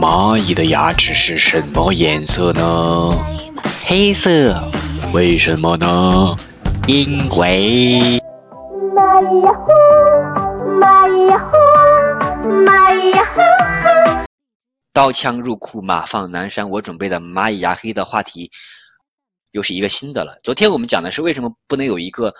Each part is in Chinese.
蚂蚁的牙齿是什么颜色呢？黑色。为什么呢？因为。刀枪入库，马放南山。我准备的蚂蚁牙黑的话题又是一个新的了。昨天我们讲的是为什么不能有一个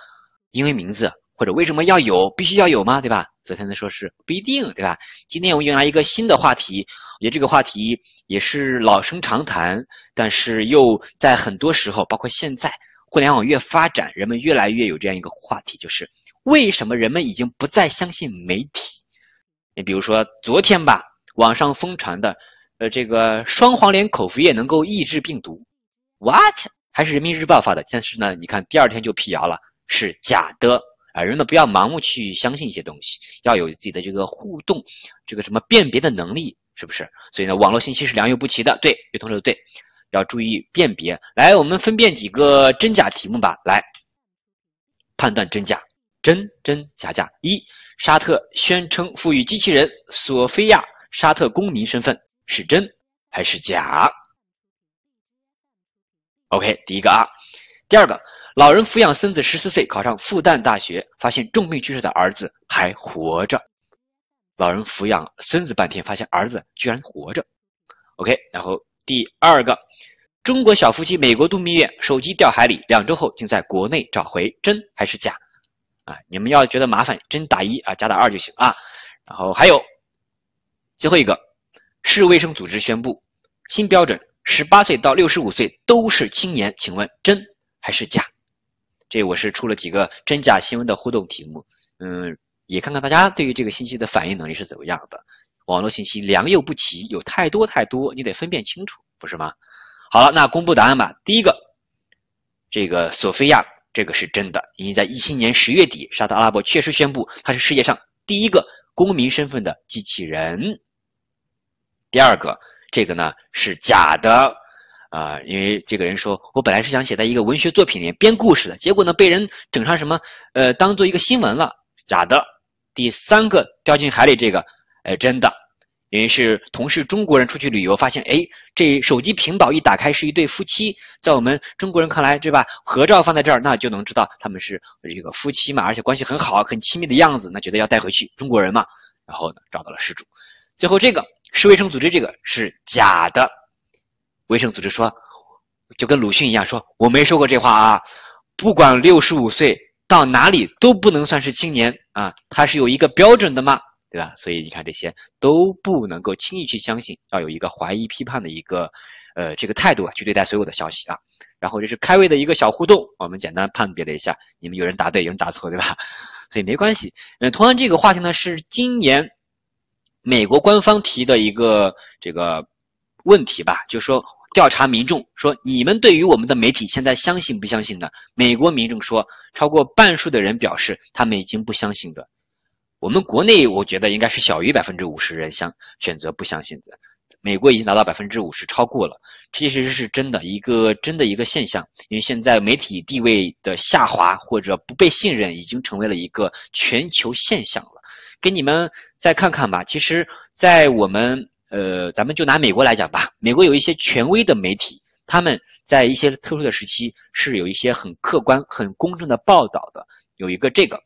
英文名字，或者为什么要有，必须要有吗？对吧？昨天的说是不一定，对吧？今天我们迎来一个新的话题，我觉得这个话题也是老生常谈，但是又在很多时候，包括现在互联网越发展，人们越来越有这样一个话题，就是为什么人们已经不再相信媒体？你比如说昨天吧。网上疯传的，呃，这个双黄连口服液能够抑制病毒，what？还是人民日报发的，但是呢，你看第二天就辟谣了，是假的啊！人们不要盲目去相信一些东西，要有自己的这个互动，这个什么辨别的能力，是不是？所以呢，网络信息是良莠不齐的，对，有同学说对，要注意辨别。来，我们分辨几个真假题目吧，来判断真假，真真假假。一，沙特宣称赋予机器人索菲亚。沙特公民身份是真还是假？OK，第一个啊，第二个，老人抚养孙子十四岁考上复旦大学，发现重病去世的儿子还活着。老人抚养孙子半天，发现儿子居然活着。OK，然后第二个，中国小夫妻美国度蜜月，手机掉海里，两周后竟在国内找回，真还是假？啊，你们要觉得麻烦，真打一啊，假打二就行啊。然后还有。最后一个，市卫生组织宣布新标准：十八岁到六十五岁都是青年。请问真还是假？这我是出了几个真假新闻的互动题目，嗯，也看看大家对于这个信息的反应能力是怎么样的。网络信息良莠不齐，有太多太多，你得分辨清楚，不是吗？好了，那公布答案吧。第一个，这个索菲亚这个是真的，因为在一七年十月底，沙特阿拉伯确实宣布它是世界上第一个公民身份的机器人。第二个，这个呢是假的啊，因为这个人说我本来是想写在一个文学作品里面编故事的，结果呢被人整上什么呃当做一个新闻了，假的。第三个掉进海里这个，哎真的，因为是同是中国人出去旅游，发现哎这手机屏保一打开是一对夫妻，在我们中国人看来对吧？合照放在这儿，那就能知道他们是这个夫妻嘛，而且关系很好，很亲密的样子，那觉得要带回去，中国人嘛，然后呢找到了失主。最后这个。是卫生组织这个是假的，卫生组织说，就跟鲁迅一样说，我没说过这话啊。不管六十五岁到哪里都不能算是青年啊，它是有一个标准的嘛，对吧？所以你看这些都不能够轻易去相信，要有一个怀疑批判的一个呃这个态度啊去对待所有的消息啊。然后这是开胃的一个小互动，我们简单判别了一下，你们有人答对，有人答错，对吧？所以没关系。嗯，同样这个话题呢是今年。美国官方提的一个这个问题吧，就说调查民众说，你们对于我们的媒体现在相信不相信呢？美国民众说，超过半数的人表示他们已经不相信了。我们国内我觉得应该是小于百分之五十人相选择不相信的，美国已经达到百分之五十，超过了，其实是真的一个真的一个现象。因为现在媒体地位的下滑或者不被信任，已经成为了一个全球现象了。给你们再看看吧。其实，在我们呃，咱们就拿美国来讲吧。美国有一些权威的媒体，他们在一些特殊的时期是有一些很客观、很公正的报道的。有一个这个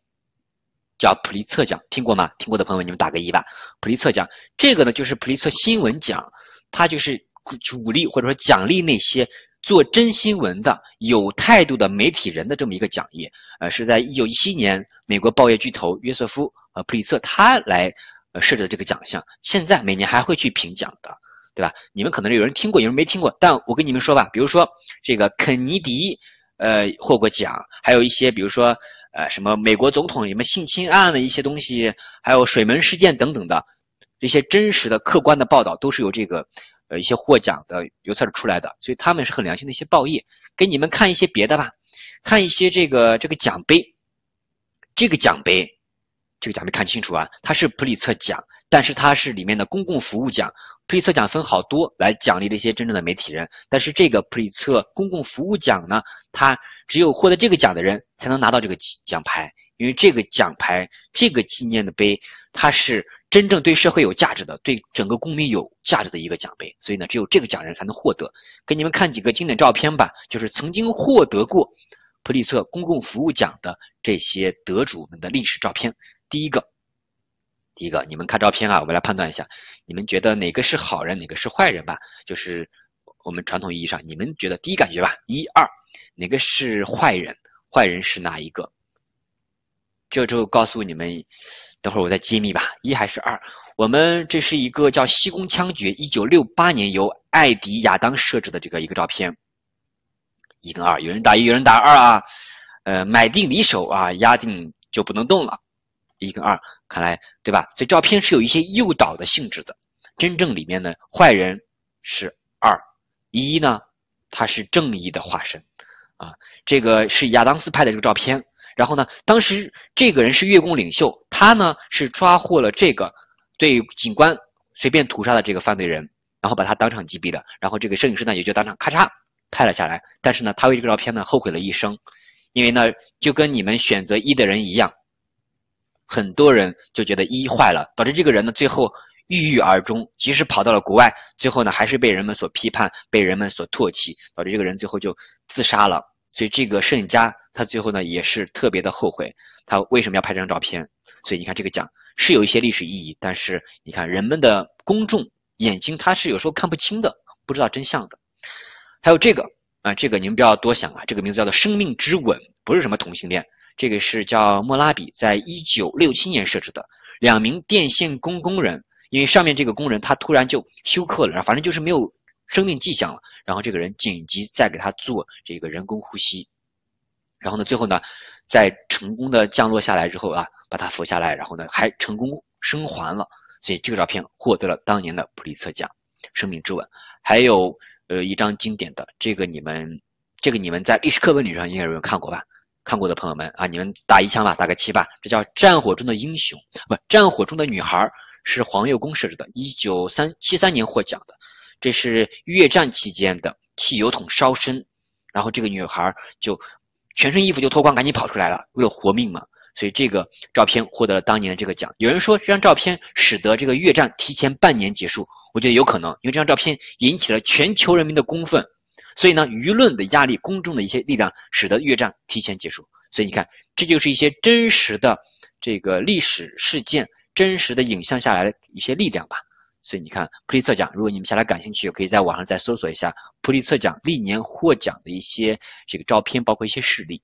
叫普利策奖，听过吗？听过的朋友们，你们打个一吧。普利策奖这个呢，就是普利策新闻奖，它就是鼓励或者说奖励那些。做真新闻的有态度的媒体人的这么一个讲义，呃，是在一九一七年美国报业巨头约瑟夫呃普利策他来呃设置的这个奖项，现在每年还会去评奖的，对吧？你们可能有人听过，有人没听过，但我跟你们说吧，比如说这个肯尼迪呃获过奖，还有一些比如说呃什么美国总统什么性侵案的一些东西，还有水门事件等等的这些真实的客观的报道，都是由这个。一些获奖的邮册出来的，所以他们是很良心的一些报业。给你们看一些别的吧，看一些这个这个奖杯，这个奖杯，这个奖杯看清楚啊，它是普利策奖，但是它是里面的公共服务奖。普利策奖分好多来奖励这些真正的媒体人，但是这个普利策公共服务奖呢，它只有获得这个奖的人才能拿到这个奖牌，因为这个奖牌、这个纪念的碑，它是真正对社会有价值的、对整个公民有价值的一个奖杯，所以呢，只有这个奖人才能获得。给你们看几个经典照片吧，就是曾经获得过普利策公共服务奖的这些得主们的历史照片。第一个。第一个，你们看照片啊，我们来判断一下，你们觉得哪个是好人，哪个是坏人吧？就是我们传统意义上，你们觉得第一感觉吧？一二，哪个是坏人？坏人是哪一个？这就告诉你们，等会儿我再揭秘吧。一还是二？我们这是一个叫西宫枪决，一九六八年由艾迪亚当设置的这个一个照片。一跟二，有人打一，有人打二啊。呃，买定离手啊，压定就不能动了。一跟二，看来对吧？所以照片是有一些诱导的性质的。真正里面呢，坏人是二，一呢，他是正义的化身啊。这个是亚当斯拍的这个照片。然后呢，当时这个人是越共领袖，他呢是抓获了这个对警官随便屠杀的这个犯罪人，然后把他当场击毙的。然后这个摄影师呢也就当场咔嚓拍了下来。但是呢，他为这个照片呢后悔了一生，因为呢就跟你们选择一的人一样。很多人就觉得一坏了，导致这个人呢最后郁郁而终。即使跑到了国外，最后呢还是被人们所批判，被人们所唾弃，导致这个人最后就自杀了。所以这个摄影家他最后呢也是特别的后悔，他为什么要拍这张照片？所以你看这个奖是有一些历史意义，但是你看人们的公众眼睛他是有时候看不清的，不知道真相的。还有这个啊，这个你们不要多想啊，这个名字叫做“生命之吻”，不是什么同性恋。这个是叫莫拉比，在一九六七年设置的两名电线工工人，因为上面这个工人他突然就休克了，反正就是没有生命迹象了，然后这个人紧急再给他做这个人工呼吸，然后呢，最后呢，在成功的降落下来之后啊，把他扶下来，然后呢还成功生还了，所以这个照片获得了当年的普利策奖，生命之吻。还有呃一张经典的，这个你们这个你们在历史课本里上应该有看过吧？看过的朋友们啊，你们打一枪吧，打个七吧。这叫战火中的英雄，不，战火中的女孩是黄幼公设置的，一九三七三年获奖的。这是越战期间的汽油桶烧身，然后这个女孩就全身衣服就脱光，赶紧跑出来了，为了活命嘛。所以这个照片获得了当年的这个奖。有人说这张照片使得这个越战提前半年结束，我觉得有可能，因为这张照片引起了全球人民的公愤。所以呢，舆论的压力、公众的一些力量，使得越战提前结束。所以你看，这就是一些真实的这个历史事件、真实的影像下来的一些力量吧。所以你看，普利策奖，如果你们下来感兴趣，可以在网上再搜索一下普利策奖历年获奖的一些这个照片，包括一些事例，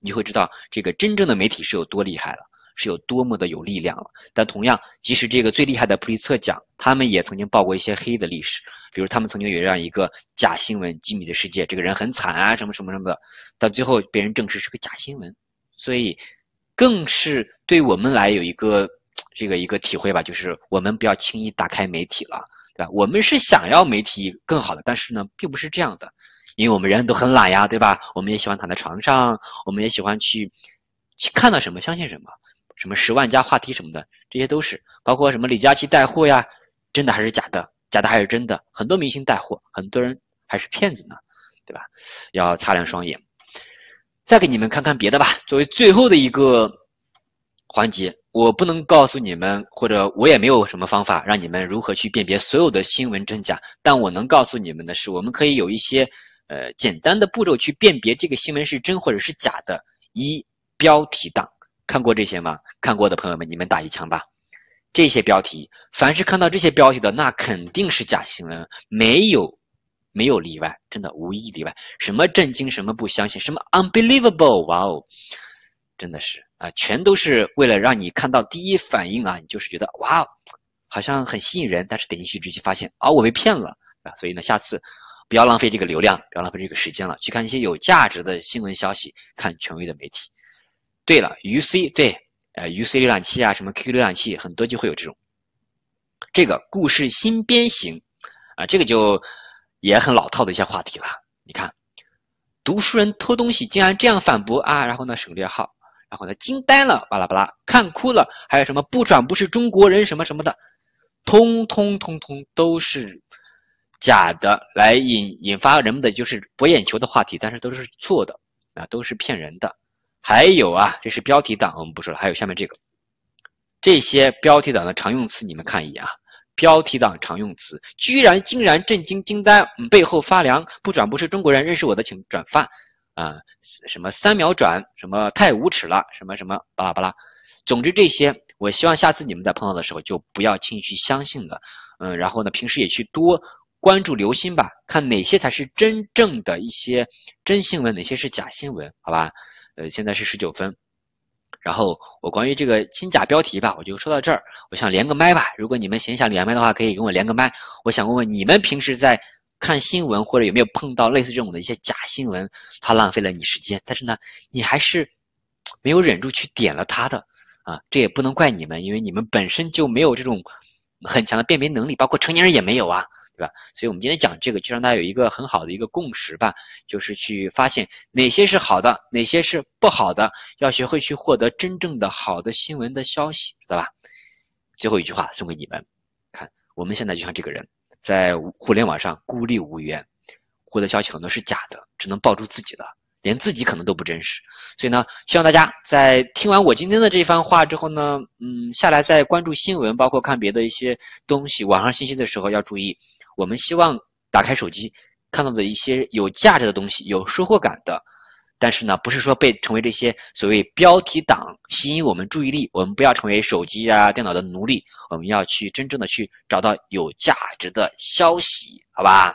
你会知道这个真正的媒体是有多厉害了。是有多么的有力量了，但同样，即使这个最厉害的普利策奖，他们也曾经报过一些黑的历史，比如他们曾经有这样一个假新闻《机密的世界》，这个人很惨啊，什么什么什么的，到最后被人证实是个假新闻，所以更是对我们来有一个这个一个体会吧，就是我们不要轻易打开媒体了，对吧？我们是想要媒体更好的，但是呢，并不是这样的，因为我们人都很懒呀，对吧？我们也喜欢躺在床上，我们也喜欢去去看到什么相信什么。什么十万加话题什么的，这些都是包括什么李佳琦带货呀，真的还是假的？假的还是真的？很多明星带货，很多人还是骗子呢，对吧？要擦亮双眼。再给你们看看别的吧。作为最后的一个环节，我不能告诉你们，或者我也没有什么方法让你们如何去辨别所有的新闻真假。但我能告诉你们的是，我们可以有一些呃简单的步骤去辨别这个新闻是真或者是假的。一标题党。看过这些吗？看过的朋友们，你们打一枪吧。这些标题，凡是看到这些标题的，那肯定是假新闻，没有没有例外，真的无一例外。什么震惊，什么不相信，什么 unbelievable，哇哦，真的是啊，全都是为了让你看到第一反应啊，你就是觉得哇，好像很吸引人，但是点进去直接发现啊，我被骗了啊。所以呢，下次不要浪费这个流量，不要浪费这个时间了，去看一些有价值的新闻消息，看权威的媒体。对了，UC 对，呃，UC 浏览器啊，什么 QQ 浏览器，很多就会有这种。这个故事新编型啊，这个就也很老套的一些话题了。你看，读书人偷东西竟然这样反驳啊，然后呢省略号，然后呢，惊呆了，巴拉巴拉，看哭了，还有什么不转不是中国人什么什么的，通通通通都是假的，来引引发人们的就是博眼球的话题，但是都是错的啊，都是骗人的。还有啊，这是标题党，我们不说了。还有下面这个，这些标题党的常用词，你们看一眼啊。标题党常用词，居然、竟然、震惊、惊呆，嗯，背后发凉，不转不是中国人，认识我的请转发。啊，什么三秒转，什么太无耻了，什么什么巴拉巴拉，总之这些，我希望下次你们在碰到的时候就不要轻易去相信了，嗯，然后呢，平时也去多关注留心吧，看哪些才是真正的一些真新闻，哪些是假新闻，好吧？呃，现在是十九分，然后我关于这个新假标题吧，我就说到这儿，我想连个麦吧，如果你们闲想连麦的话，可以跟我连个麦，我想问问你们平时在。看新闻或者有没有碰到类似这种的一些假新闻，它浪费了你时间，但是呢，你还是没有忍住去点了它的啊，这也不能怪你们，因为你们本身就没有这种很强的辨别能力，包括成年人也没有啊，对吧？所以我们今天讲这个，就让大家有一个很好的一个共识吧，就是去发现哪些是好的，哪些是不好的，要学会去获得真正的好的新闻的消息，知道吧？最后一句话送给你们，看我们现在就像这个人。在互联网上孤立无援，获得消息很多是假的，只能抱住自己的，连自己可能都不真实。所以呢，希望大家在听完我今天的这番话之后呢，嗯，下来在关注新闻，包括看别的一些东西、网上信息的时候要注意。我们希望打开手机看到的一些有价值的东西、有收获感的。但是呢，不是说被成为这些所谓标题党吸引我们注意力，我们不要成为手机啊、电脑的奴隶，我们要去真正的去找到有价值的消息，好吧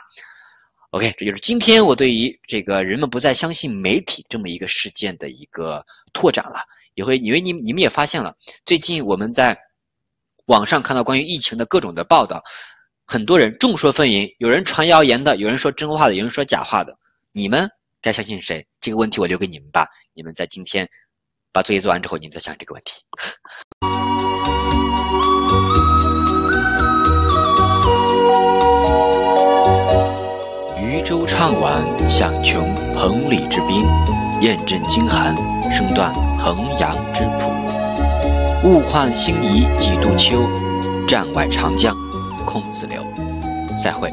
？OK，这就是今天我对于这个人们不再相信媒体这么一个事件的一个拓展了。也会因为你你们也发现了，最近我们在网上看到关于疫情的各种的报道，很多人众说纷纭，有人传谣言的，有人说真话的，有人说假话的，你们？该相信谁？这个问题我留给你们吧。你们在今天把作业做完之后，你们再想这个问题。渔舟唱晚响穷彭蠡之滨，雁阵惊寒声断衡阳之浦。物换星移几度秋，战外长江空自流。再会。